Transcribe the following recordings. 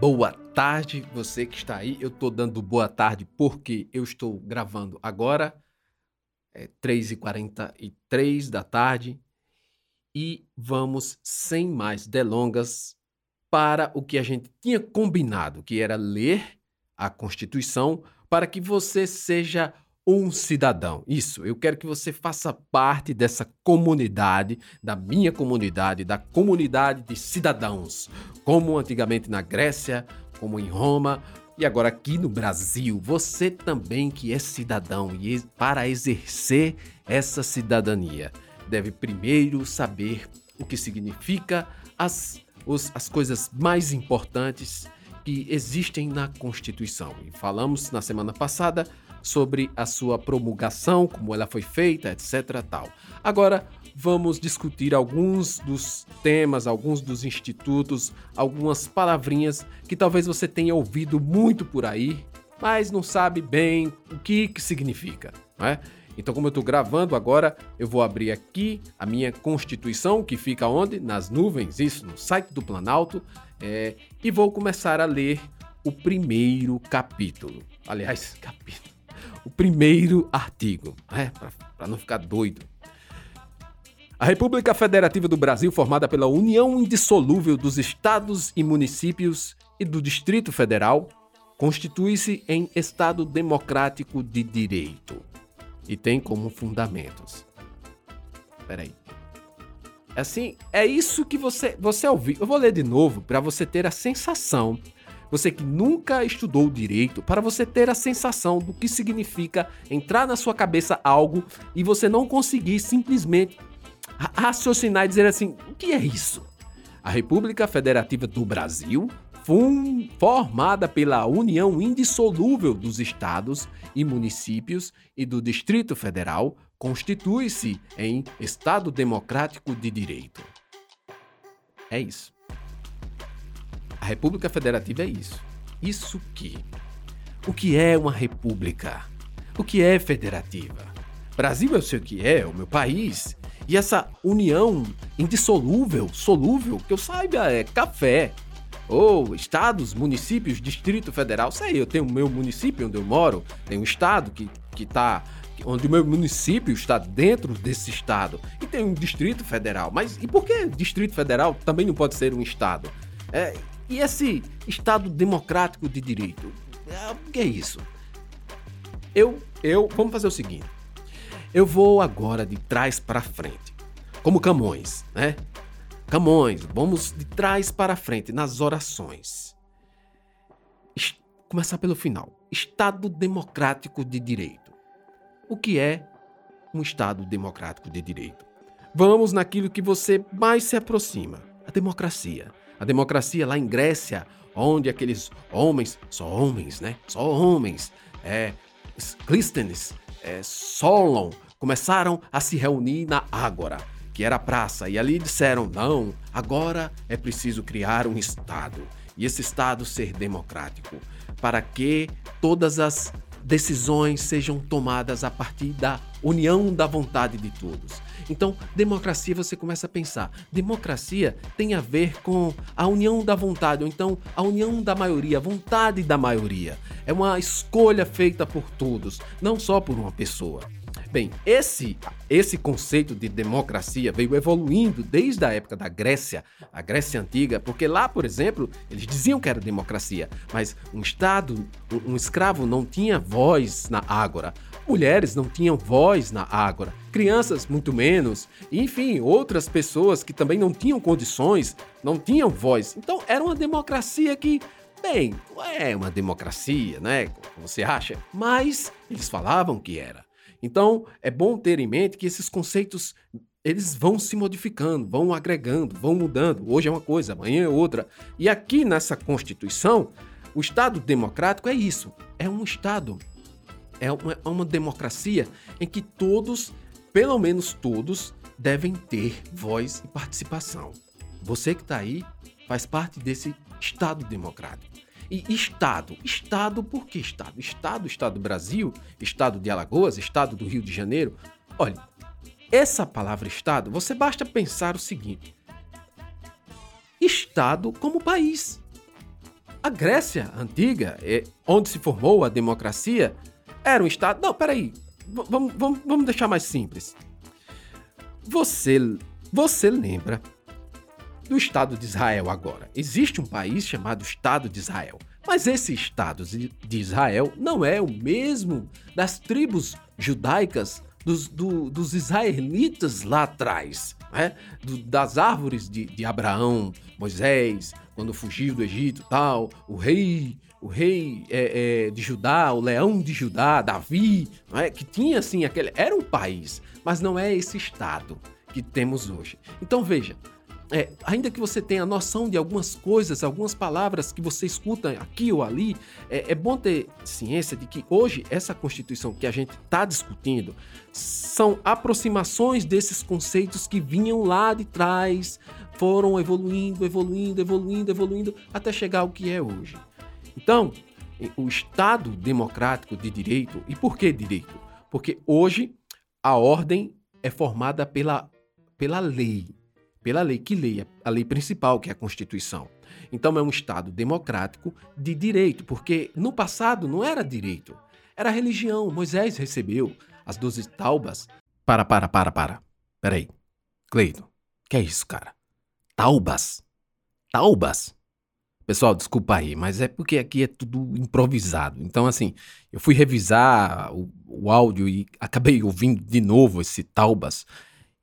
Boa tarde, você que está aí. Eu estou dando boa tarde porque eu estou gravando agora, é 3h43 da tarde, e vamos, sem mais delongas, para o que a gente tinha combinado, que era ler a Constituição para que você seja um cidadão. Isso, eu quero que você faça parte dessa comunidade, da minha comunidade, da comunidade de cidadãos, como antigamente na Grécia, como em Roma e agora aqui no Brasil. Você também que é cidadão e para exercer essa cidadania, deve primeiro saber o que significa as, os, as coisas mais importantes que existem na Constituição. E falamos na semana passada sobre a sua promulgação, como ela foi feita, etc. Tal. Agora vamos discutir alguns dos temas, alguns dos institutos, algumas palavrinhas que talvez você tenha ouvido muito por aí, mas não sabe bem o que, que significa. Né? Então, como eu estou gravando agora, eu vou abrir aqui a minha Constituição, que fica onde? Nas nuvens, isso, no site do Planalto, é, e vou começar a ler o primeiro capítulo. Aliás, capítulo o primeiro artigo, né? para não ficar doido. A República Federativa do Brasil, formada pela união indissolúvel dos estados e municípios e do Distrito Federal, constitui-se em Estado democrático de direito e tem como fundamentos. Peraí. Assim, é isso que você você ouviu. Eu vou ler de novo para você ter a sensação você que nunca estudou direito, para você ter a sensação do que significa entrar na sua cabeça algo e você não conseguir simplesmente raciocinar e dizer assim: o que é isso? A República Federativa do Brasil, formada pela união indissolúvel dos estados e municípios e do Distrito Federal, constitui-se em Estado Democrático de Direito. É isso. República Federativa é isso. Isso que? O que é uma república? O que é federativa? Brasil eu sei o que é, o meu país. E essa união indissolúvel, solúvel, que eu saiba é café. Ou estados, municípios, Distrito Federal. Sei, eu tenho o meu município onde eu moro, tem um estado que, que tá onde o meu município está dentro desse estado e tem um distrito federal. Mas e por que distrito federal também não pode ser um estado? É, e esse Estado democrático de direito? É, o que é isso? Eu, eu, vamos fazer o seguinte. Eu vou agora de trás para frente, como Camões, né? Camões, vamos de trás para frente nas orações. Começar pelo final. Estado democrático de direito. O que é um Estado democrático de direito? Vamos naquilo que você mais se aproxima: a democracia. A democracia lá em Grécia, onde aqueles homens, só homens, né? Só homens, é, Clístenes, é, Solon, começaram a se reunir na Ágora, que era a praça, e ali disseram: não, agora é preciso criar um Estado, e esse Estado ser democrático, para que todas as decisões sejam tomadas a partir da união da vontade de todos. Então, democracia você começa a pensar. Democracia tem a ver com a união da vontade, ou então a união da maioria, a vontade da maioria. É uma escolha feita por todos, não só por uma pessoa. Bem, esse, esse conceito de democracia veio evoluindo desde a época da Grécia, a Grécia Antiga, porque lá, por exemplo, eles diziam que era democracia, mas um Estado, um, um escravo não tinha voz na ágora, mulheres não tinham voz na ágora, crianças muito menos, enfim, outras pessoas que também não tinham condições, não tinham voz. Então era uma democracia que Bem, não é uma democracia, né? Como você acha? Mas eles falavam que era. Então, é bom ter em mente que esses conceitos eles vão se modificando, vão agregando, vão mudando. Hoje é uma coisa, amanhã é outra. E aqui nessa Constituição, o Estado democrático é isso. É um Estado, é uma, é uma democracia em que todos, pelo menos todos, devem ter voz e participação. Você que está aí faz parte desse Estado democrático. E Estado. Estado, por que Estado? Estado, Estado do Brasil, Estado de Alagoas, Estado do Rio de Janeiro. Olha, essa palavra Estado, você basta pensar o seguinte: Estado como país. A Grécia antiga, é, onde se formou a democracia, era um Estado. Não, peraí. Vamos, vamos, vamos deixar mais simples. Você, você lembra do Estado de Israel agora? Existe um país chamado Estado de Israel. Mas esse Estado de Israel não é o mesmo das tribos judaicas dos, do, dos israelitas lá atrás, né? Do, das árvores de, de Abraão, Moisés, quando fugiu do Egito tal, o rei, o rei é, é, de Judá, o leão de Judá, Davi, é? que tinha assim aquele. Era um país, mas não é esse Estado que temos hoje. Então veja, é, ainda que você tenha noção de algumas coisas, algumas palavras que você escuta aqui ou ali, é, é bom ter ciência de que hoje essa Constituição que a gente está discutindo são aproximações desses conceitos que vinham lá de trás, foram evoluindo, evoluindo, evoluindo, evoluindo, até chegar ao que é hoje. Então, o Estado democrático de direito, e por que direito? Porque hoje a ordem é formada pela, pela lei pela lei. Que lei? A lei principal, que é a Constituição. Então é um Estado democrático de direito, porque no passado não era direito, era religião. Moisés recebeu as doze taubas. Para, para, para, para. Peraí. Cleiton, que é isso, cara? Taubas? Taubas? Pessoal, desculpa aí, mas é porque aqui é tudo improvisado. Então, assim, eu fui revisar o, o áudio e acabei ouvindo de novo esse Taubas.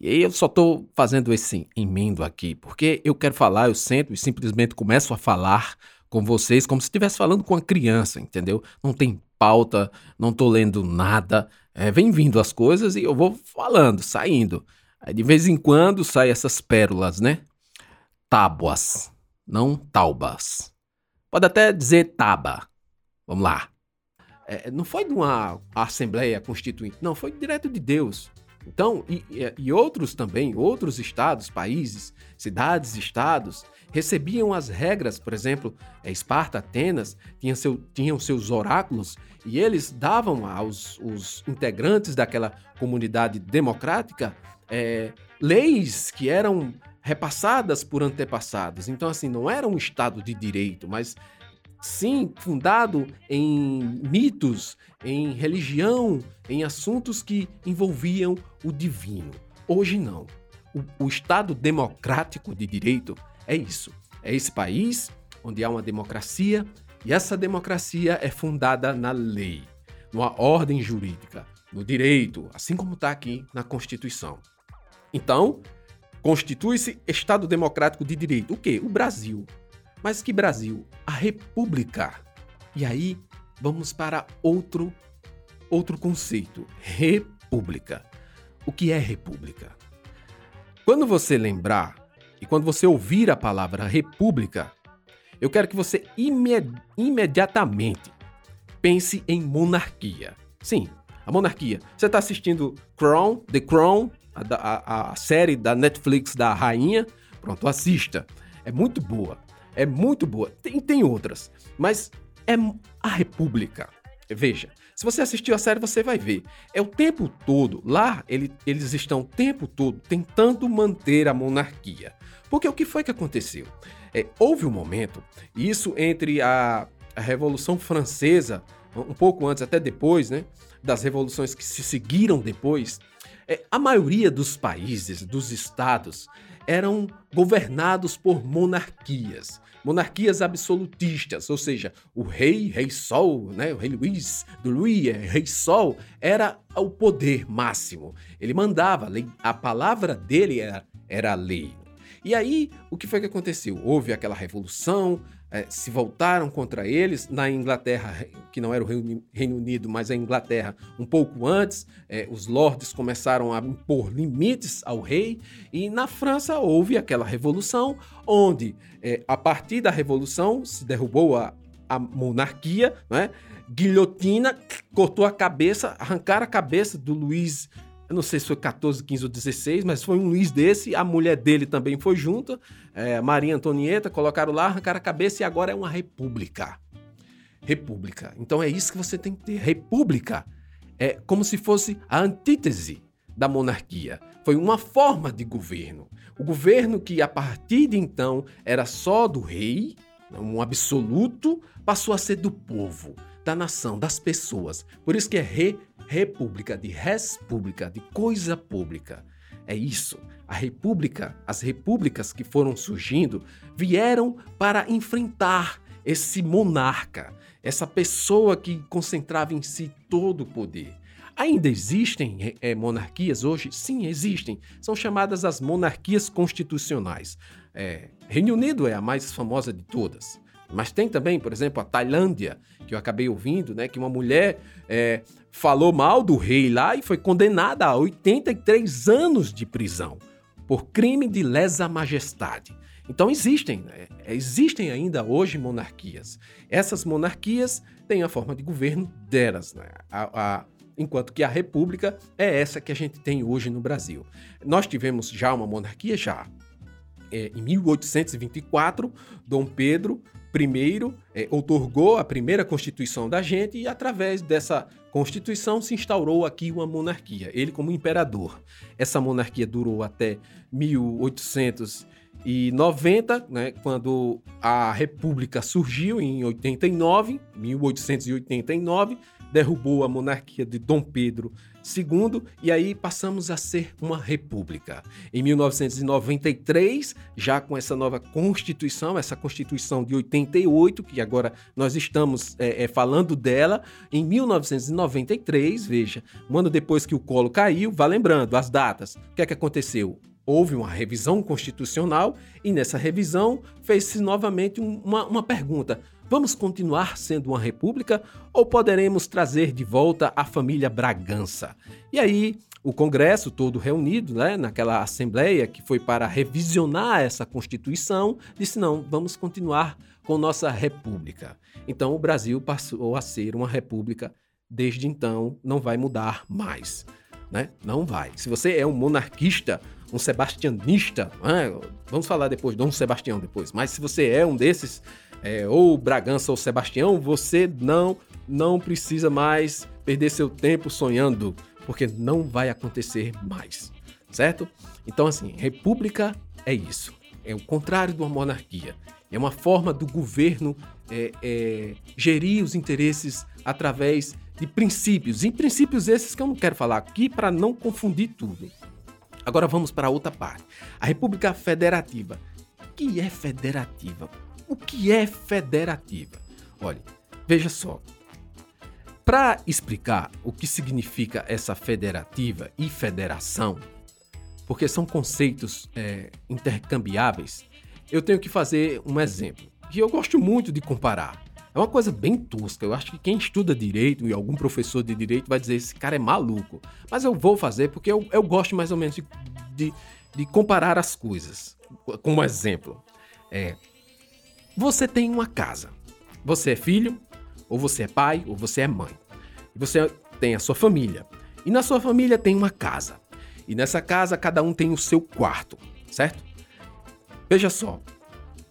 E aí eu só estou fazendo esse emendo aqui, porque eu quero falar, eu sento e simplesmente começo a falar com vocês como se estivesse falando com uma criança, entendeu? Não tem pauta, não estou lendo nada, é, vem vindo as coisas e eu vou falando, saindo. Aí de vez em quando saem essas pérolas, né? Tábuas, não taubas. Pode até dizer taba. Vamos lá. É, não foi de uma Assembleia Constituinte, não, foi direto de Deus. Então, e, e, outros também, outros estados, países, cidades, estados, recebiam as regras, por exemplo, Esparta, Atenas, tinham, seu, tinham seus oráculos e eles davam aos os integrantes daquela comunidade democrática é, leis que eram repassadas por antepassados. Então, assim, não era um estado de direito, mas sim fundado em mitos, em religião, em assuntos que envolviam o divino. Hoje não. O, o, Estado democrático de direito é isso. É esse país onde há uma democracia e essa democracia é fundada na lei, numa ordem jurídica, no direito, assim como está aqui na Constituição. Então, constitui-se Estado democrático de direito. O quê? O Brasil. Mas que Brasil? A República. E aí vamos para outro outro conceito, república. O que é república? Quando você lembrar e quando você ouvir a palavra república, eu quero que você imed imediatamente pense em monarquia. Sim, a monarquia. Você está assistindo Crown, The Crown, a, a, a série da Netflix da rainha? Pronto, assista. É muito boa. É muito boa. Tem, tem outras. Mas é a República. Veja, se você assistiu a série, você vai ver. É o tempo todo, lá ele, eles estão o tempo todo tentando manter a monarquia. Porque o que foi que aconteceu? É, houve um momento, isso entre a, a Revolução Francesa, um pouco antes, até depois, né? Das revoluções que se seguiram depois, é, a maioria dos países, dos estados, eram governados por monarquias, monarquias absolutistas, ou seja, o rei, rei Sol, né, o rei Luís, do Luís, é, rei Sol, era o poder máximo. Ele mandava, a palavra dele era, era a lei. E aí, o que foi que aconteceu? Houve aquela revolução, é, se voltaram contra eles. Na Inglaterra, que não era o Reino Unido, mas a Inglaterra, um pouco antes, é, os lords começaram a impor limites ao rei. E na França houve aquela revolução, onde, é, a partir da revolução, se derrubou a, a monarquia, né? guilhotina, cortou a cabeça, arrancaram a cabeça do Luís eu não sei se foi 14, 15 ou 16, mas foi um Luiz desse. A mulher dele também foi junto, é, Maria Antonieta, colocaram lá, arrancaram a cabeça e agora é uma república. República. Então é isso que você tem que ter. República é como se fosse a antítese da monarquia. Foi uma forma de governo. O governo que a partir de então era só do rei, um absoluto, passou a ser do povo, da nação, das pessoas. Por isso que é re, república, de res pública, de coisa pública. É isso. A república, as repúblicas que foram surgindo, vieram para enfrentar esse monarca, essa pessoa que concentrava em si todo o poder. Ainda existem é, monarquias hoje? Sim, existem. São chamadas as monarquias constitucionais. É, Reino Unido é a mais famosa de todas. Mas tem também, por exemplo, a Tailândia, que eu acabei ouvindo, né? Que uma mulher é, falou mal do rei lá e foi condenada a 83 anos de prisão por crime de lesa majestade. Então existem, né? existem ainda hoje monarquias. Essas monarquias têm a forma de governo delas, né? a, a, enquanto que a república é essa que a gente tem hoje no Brasil. Nós tivemos já uma monarquia já. É, em 1824, Dom Pedro I é, otorgou a primeira Constituição da gente e, através dessa Constituição, se instaurou aqui uma monarquia, ele como imperador. Essa monarquia durou até 1890, né, quando a República surgiu em 89, 1889, derrubou a monarquia de Dom Pedro II e aí passamos a ser uma república. Em 1993, já com essa nova Constituição, essa Constituição de 88, que agora nós estamos é, é, falando dela, em 1993, veja, um ano depois que o colo caiu, vá lembrando as datas, o que é que aconteceu? Houve uma revisão constitucional e nessa revisão fez-se novamente uma, uma pergunta: Vamos continuar sendo uma república ou poderemos trazer de volta a família Bragança? E aí, o Congresso todo reunido, né, naquela assembleia que foi para revisionar essa Constituição, disse: não, vamos continuar com nossa república. Então, o Brasil passou a ser uma república. Desde então, não vai mudar mais. Né? Não vai. Se você é um monarquista, um sebastianista, né? vamos falar depois, Dom Sebastião depois, mas se você é um desses, é, ou Bragança ou Sebastião, você não não precisa mais perder seu tempo sonhando, porque não vai acontecer mais, certo? Então, assim, república é isso. É o contrário de uma monarquia. É uma forma do governo é, é, gerir os interesses através de princípios. E princípios esses que eu não quero falar aqui para não confundir tudo. Agora vamos para outra parte. A República Federativa. O que é federativa? O que é federativa? Olha, veja só. Para explicar o que significa essa federativa e federação, porque são conceitos é, intercambiáveis, eu tenho que fazer um exemplo. E eu gosto muito de comparar. É uma coisa bem tosca. Eu acho que quem estuda direito e algum professor de direito vai dizer: esse cara é maluco. Mas eu vou fazer porque eu, eu gosto mais ou menos de, de, de comparar as coisas. Como exemplo, é, você tem uma casa. Você é filho, ou você é pai, ou você é mãe. E você tem a sua família. E na sua família tem uma casa. E nessa casa cada um tem o seu quarto, certo? Veja só.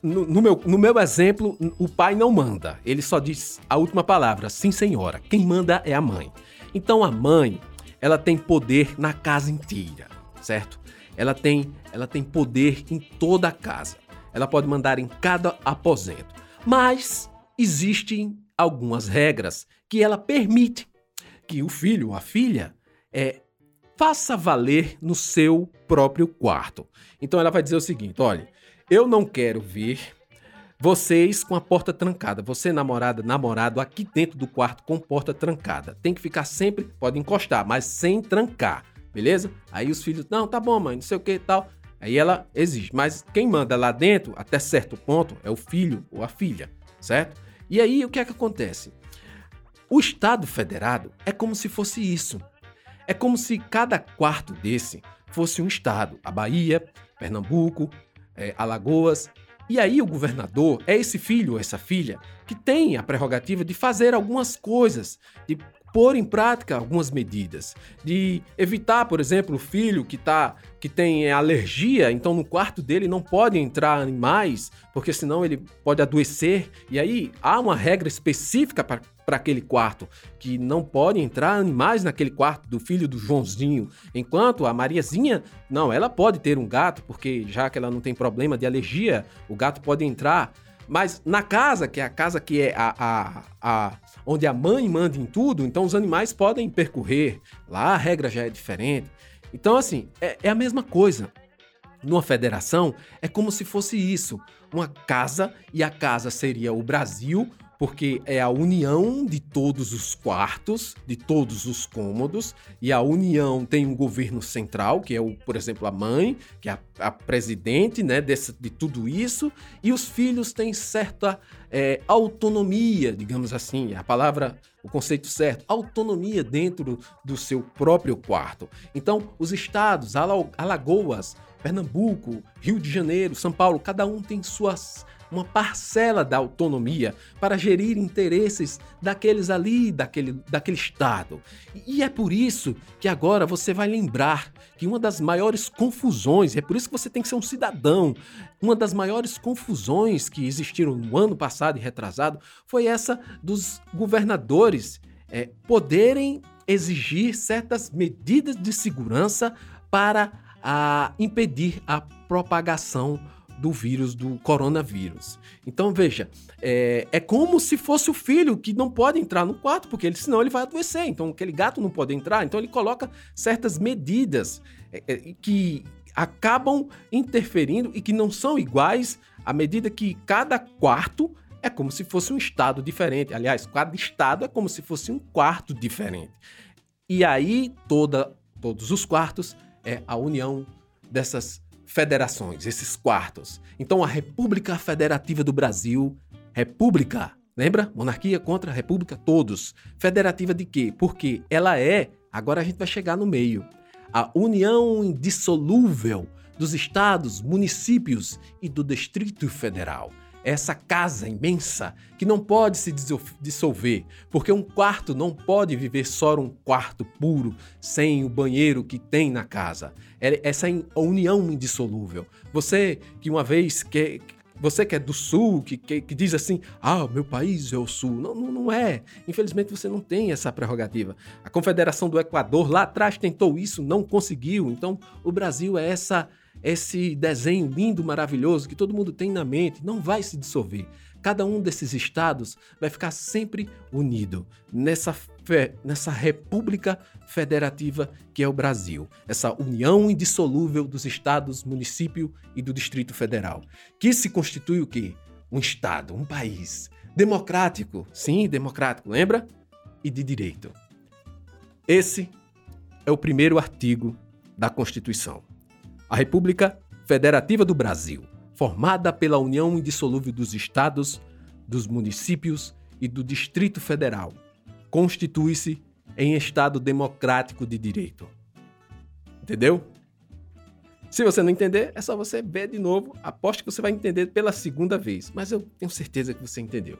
No, meu, no meu exemplo, o pai não manda. Ele só diz a última palavra, sim, senhora. Quem manda é a mãe. Então a mãe, ela tem poder na casa inteira, certo? Ela tem, ela tem poder em toda a casa ela pode mandar em cada aposento. Mas existem algumas regras que ela permite que o filho ou a filha é, faça valer no seu próprio quarto. Então ela vai dizer o seguinte: olha, eu não quero ver vocês com a porta trancada. Você, namorada, namorado, aqui dentro do quarto com porta trancada. Tem que ficar sempre, pode encostar, mas sem trancar, beleza? Aí os filhos, não, tá bom, mãe, não sei o que tal. Aí ela existe. Mas quem manda lá dentro, até certo ponto, é o filho ou a filha, certo? E aí o que é que acontece? O Estado federado é como se fosse isso. É como se cada quarto desse fosse um estado. A Bahia, Pernambuco, é, Alagoas. E aí o governador é esse filho ou essa filha que tem a prerrogativa de fazer algumas coisas, de pôr em prática algumas medidas, de evitar, por exemplo, o filho que tá que tem alergia, então no quarto dele não pode entrar animais, porque senão ele pode adoecer. E aí há uma regra específica para aquele quarto, que não pode entrar animais naquele quarto do filho do Joãozinho. Enquanto a Mariazinha, não, ela pode ter um gato, porque já que ela não tem problema de alergia, o gato pode entrar Mas na casa, que é a casa que é a, a, a onde a mãe manda em tudo, então os animais podem percorrer. Lá a regra já é diferente. Então, assim, é, é a mesma coisa. Numa federação, é como se fosse isso: uma casa, e a casa seria o Brasil, porque é a união de todos os quartos, de todos os cômodos, e a união tem um governo central, que é, o, por exemplo, a mãe, que é a, a presidente né, desse, de tudo isso, e os filhos têm certa é, autonomia, digamos assim, a palavra, o conceito certo, autonomia dentro do seu próprio quarto. Então, os estados, Alagoas, Pernambuco, Rio de Janeiro, São Paulo, cada um tem suas uma parcela da autonomia para gerir interesses daqueles ali, daquele, daquele Estado. E é por isso que agora você vai lembrar que uma das maiores confusões, é por isso que você tem que ser um cidadão, uma das maiores confusões que existiram no ano passado e retrasado foi essa dos governadores é, poderem exigir certas medidas de segurança para a, impedir a propagação do vírus, do coronavírus. Então, veja, é, é, como se fosse o filho que não pode entrar no quarto, porque ele, senão ele vai adoecer. Então, aquele gato não pode entrar. Então, ele coloca certas medidas é, é, que acabam interferindo e que não são iguais à medida que cada quarto é como se fosse um estado diferente. Aliás, cada estado é como se fosse um quarto diferente. E aí, toda, todos os quartos é a união dessas federações, esses quartos. Então a República Federativa do Brasil, República, lembra? Monarquia contra República, todos. Federativa de quê? Porque ela é, agora a gente vai chegar no meio, a união indissolúvel dos estados, municípios e do Distrito Federal essa casa imensa que não pode se dissolver, porque um quarto não pode viver só um quarto puro, sem o banheiro que tem na casa. É essa união indissolúvel. Você que uma vez quer. Você que é do sul, que, que, que, diz assim, ah, meu país é o sul. Não, não, não é. Infelizmente você não tem essa prerrogativa. A Confederação do Equador lá atrás tentou isso, não conseguiu. Então o Brasil é essa esse desenho lindo, maravilhoso que todo mundo tem na mente, não vai se dissolver. Cada um desses estados vai ficar sempre unido nessa, fe... nessa república federativa que é o Brasil, essa união indissolúvel dos estados, município e do Distrito Federal, que se constitui o quê? Um estado, um país democrático, sim, democrático, lembra? E de direito. Esse é o primeiro artigo da Constituição. A República Federativa do Brasil, formada pela união indissolúvel dos estados, dos municípios e do Distrito Federal, constitui-se em Estado democrático de direito. Entendeu? Se você não entender, é só você ver de novo. Aposto que você vai entender pela segunda vez, mas eu tenho certeza que você entendeu.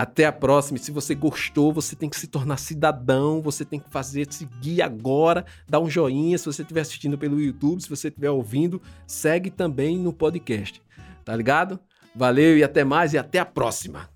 Até a próxima. E se você gostou, você tem que se tornar cidadão, você tem que fazer, seguir agora, dar um joinha se você estiver assistindo pelo YouTube, se você estiver ouvindo, segue também no podcast. Tá ligado? Valeu e até mais e até a próxima.